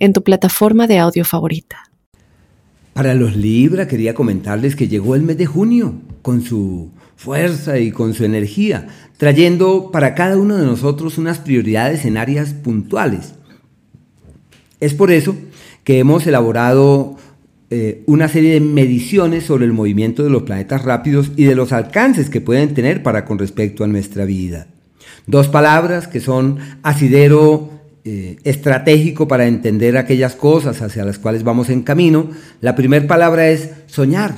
en tu plataforma de audio favorita. Para los Libra quería comentarles que llegó el mes de junio con su fuerza y con su energía, trayendo para cada uno de nosotros unas prioridades en áreas puntuales. Es por eso que hemos elaborado eh, una serie de mediciones sobre el movimiento de los planetas rápidos y de los alcances que pueden tener para con respecto a nuestra vida. Dos palabras que son asidero eh, estratégico para entender aquellas cosas hacia las cuales vamos en camino, la primera palabra es soñar,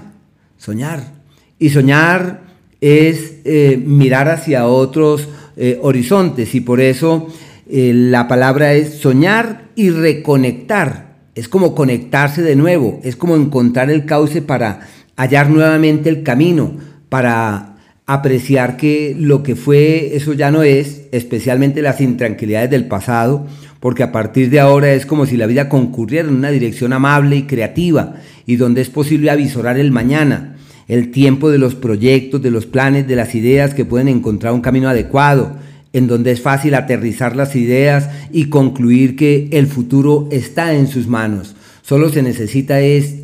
soñar. Y soñar es eh, mirar hacia otros eh, horizontes y por eso la palabra es soñar y reconectar. Es como conectarse de nuevo, es como encontrar el cauce para hallar nuevamente el camino, para apreciar que lo que fue, eso ya no es, especialmente las intranquilidades del pasado, porque a partir de ahora es como si la vida concurriera en una dirección amable y creativa, y donde es posible avisorar el mañana, el tiempo de los proyectos, de los planes, de las ideas que pueden encontrar un camino adecuado, en donde es fácil aterrizar las ideas y concluir que el futuro está en sus manos. Solo se necesita es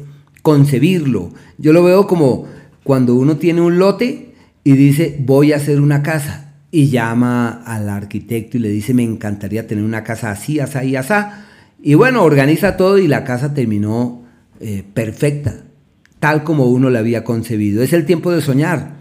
concebirlo. Yo lo veo como cuando uno tiene un lote y dice, voy a hacer una casa. Y llama al arquitecto y le dice, me encantaría tener una casa así, así y así. Y bueno, organiza todo y la casa terminó eh, perfecta, tal como uno la había concebido. Es el tiempo de soñar.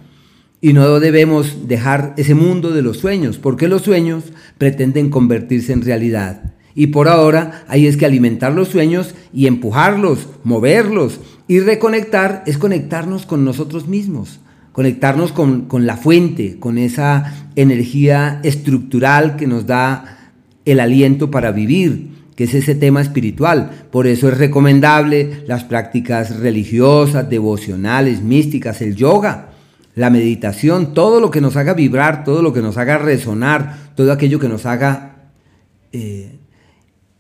Y no debemos dejar ese mundo de los sueños, porque los sueños pretenden convertirse en realidad. Y por ahora ahí es que alimentar los sueños y empujarlos, moverlos y reconectar es conectarnos con nosotros mismos conectarnos con, la fuente, con esa energía estructural que nos da el aliento para vivir, que es ese tema espiritual. Por eso es recomendable las prácticas religiosas, devocionales, místicas, el yoga, la meditación, todo lo que nos haga vibrar, todo lo que nos haga resonar, todo aquello que nos haga eh,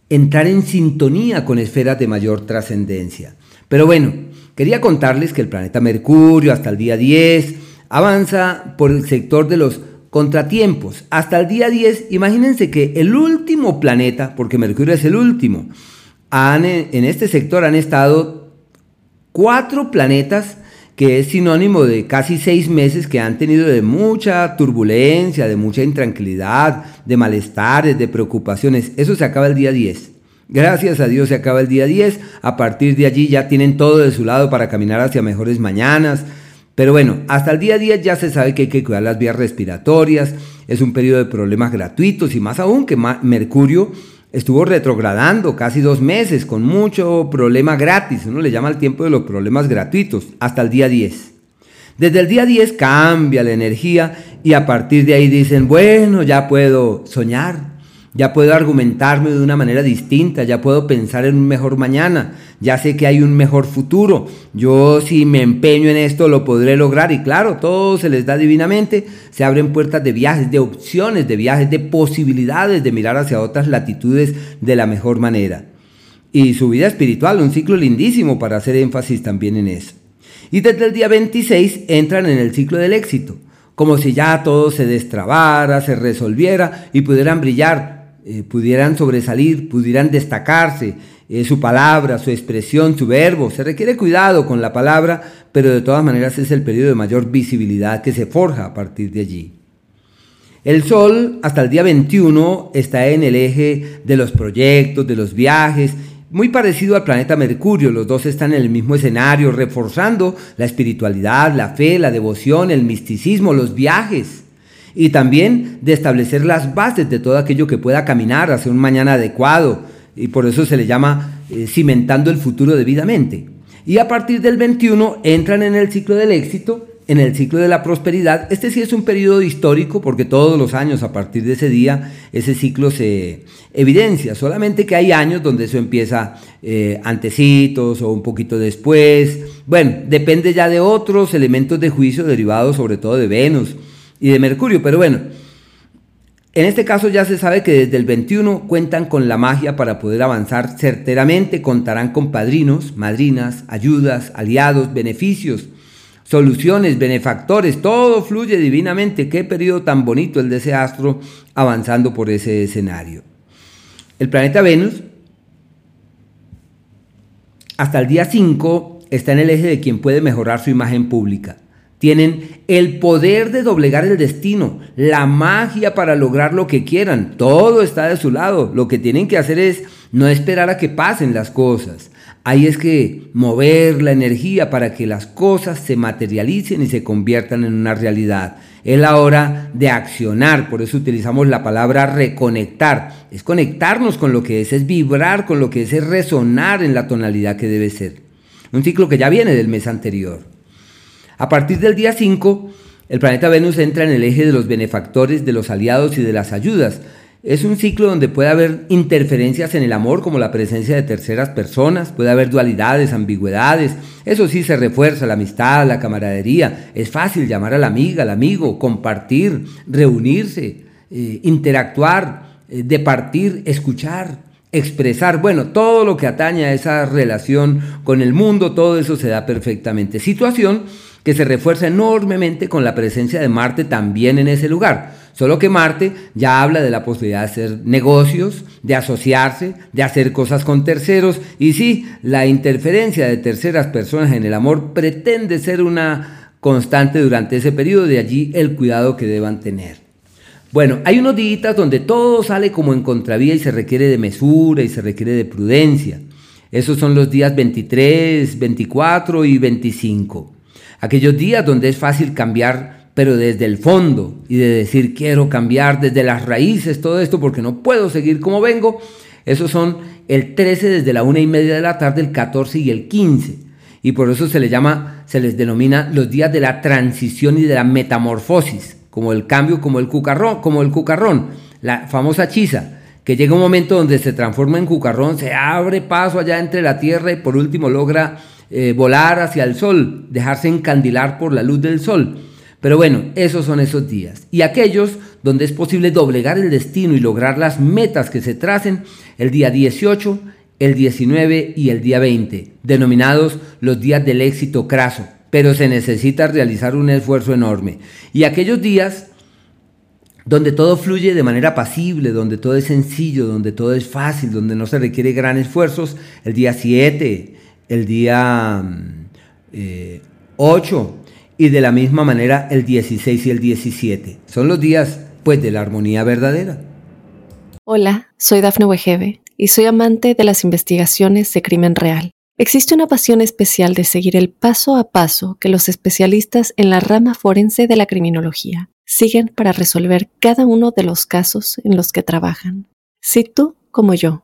entrar en sintonía con esferas de mayor trascendencia. Pero bueno, Quería contarles que el planeta Mercurio hasta el día 10 avanza por el sector de los contratiempos. Hasta el día 10, imagínense que el último planeta, porque Mercurio es el último, en este sector han estado cuatro planetas que es sinónimo de casi seis meses que han tenido de mucha turbulencia, de mucha intranquilidad, de malestares, de preocupaciones. Eso se acaba el día 10. Gracias a Dios se acaba el día 10, a partir de allí ya tienen todo de su lado para caminar hacia mejores mañanas. Pero bueno, hasta el día 10 ya se sabe que hay que cuidar las vías respiratorias, es un periodo de problemas gratuitos y más aún que Mercurio estuvo retrogradando casi dos meses con mucho problema gratis, uno le llama el tiempo de los problemas gratuitos, hasta el día 10. Desde el día 10 cambia la energía y a partir de ahí dicen, bueno, ya puedo soñar, ya puedo argumentarme de una manera distinta, ya puedo pensar en un mejor mañana, ya sé que hay un mejor futuro, yo si me empeño en esto lo podré lograr y claro, todo se les da divinamente, se abren puertas de viajes, de opciones, de viajes, de posibilidades de mirar hacia otras latitudes de la mejor manera. Y su vida espiritual, un ciclo lindísimo para hacer énfasis también en eso. Y desde el día 26 entran en el ciclo del éxito, como si ya todo se destrabara, se resolviera y pudieran brillar eh, pudieran sobresalir, pudieran destacarse, eh, su palabra, su expresión, su verbo. Se requiere cuidado con la palabra, pero de todas maneras es el periodo de mayor visibilidad que se forja a partir de allí. El Sol hasta el día 21 está en el eje de los proyectos, de los viajes, muy parecido al planeta Mercurio, los dos están en el mismo escenario, reforzando la espiritualidad, la fe, la devoción, el misticismo, los viajes y también de establecer las bases de todo aquello que pueda caminar hacia un mañana adecuado. Y por eso se le llama eh, cimentando el futuro debidamente. Y a partir del 21 entran en el ciclo del éxito en el ciclo de la prosperidad, este sí es un periodo histórico porque todos los años a partir de ese día ese ciclo se evidencia, solamente que hay años donde eso empieza eh, antecitos o un poquito después, bueno, depende ya de otros elementos de juicio derivados sobre todo de Venus y de Mercurio, pero bueno, en este caso ya se sabe que desde el 21 cuentan con la magia para poder avanzar certeramente, contarán con padrinos, madrinas, ayudas, aliados, beneficios, soluciones, benefactores, todo fluye divinamente. Qué periodo tan bonito el de ese astro avanzando por ese escenario. El planeta Venus, hasta el día 5, está en el eje de quien puede mejorar su imagen pública. Tienen el poder de doblegar el destino, la magia para lograr lo que quieran. Todo está de su lado. Lo que tienen que hacer es no esperar a que pasen las cosas. Ahí es que mover la energía para que las cosas se materialicen y se conviertan en una realidad. Es la hora de accionar, por eso utilizamos la palabra reconectar. Es conectarnos con lo que es, es vibrar con lo que es, es resonar en la tonalidad que debe ser. Un ciclo que ya viene del mes anterior. A partir del día 5, el planeta Venus entra en el eje de los benefactores, de los aliados y de las ayudas. Es un ciclo donde puede haber interferencias en el amor, como la presencia de terceras personas, puede haber dualidades, ambigüedades. Eso sí, se refuerza la amistad, la camaradería. Es fácil llamar a la amiga, al amigo, compartir, reunirse, eh, interactuar, eh, departir, escuchar, expresar. Bueno, todo lo que atañe a esa relación con el mundo, todo eso se da perfectamente. Situación que se refuerza enormemente con la presencia de Marte también en ese lugar. Solo que Marte ya habla de la posibilidad de hacer negocios, de asociarse, de hacer cosas con terceros. Y sí, la interferencia de terceras personas en el amor pretende ser una constante durante ese periodo, de allí el cuidado que deban tener. Bueno, hay unos días donde todo sale como en contravía y se requiere de mesura y se requiere de prudencia. Esos son los días 23, 24 y 25. Aquellos días donde es fácil cambiar, pero desde el fondo, y de decir quiero cambiar desde las raíces todo esto porque no puedo seguir como vengo, esos son el 13 desde la una y media de la tarde, el 14 y el 15. Y por eso se les llama, se les denomina los días de la transición y de la metamorfosis, como el cambio, como el cucarrón, como el cucarrón, la famosa chisa, que llega un momento donde se transforma en cucarrón, se abre paso allá entre la tierra y por último logra eh, volar hacia el sol, dejarse encandilar por la luz del sol. Pero bueno, esos son esos días. Y aquellos donde es posible doblegar el destino y lograr las metas que se tracen el día 18, el 19 y el día 20, denominados los días del éxito craso. Pero se necesita realizar un esfuerzo enorme. Y aquellos días donde todo fluye de manera pasible, donde todo es sencillo, donde todo es fácil, donde no se requiere gran esfuerzos, el día 7, el día 8 eh, y de la misma manera el 16 y el 17. Son los días pues de la armonía verdadera. Hola, soy Dafne Wegebe y soy amante de las investigaciones de crimen real. Existe una pasión especial de seguir el paso a paso que los especialistas en la rama forense de la criminología siguen para resolver cada uno de los casos en los que trabajan. Si tú, como yo,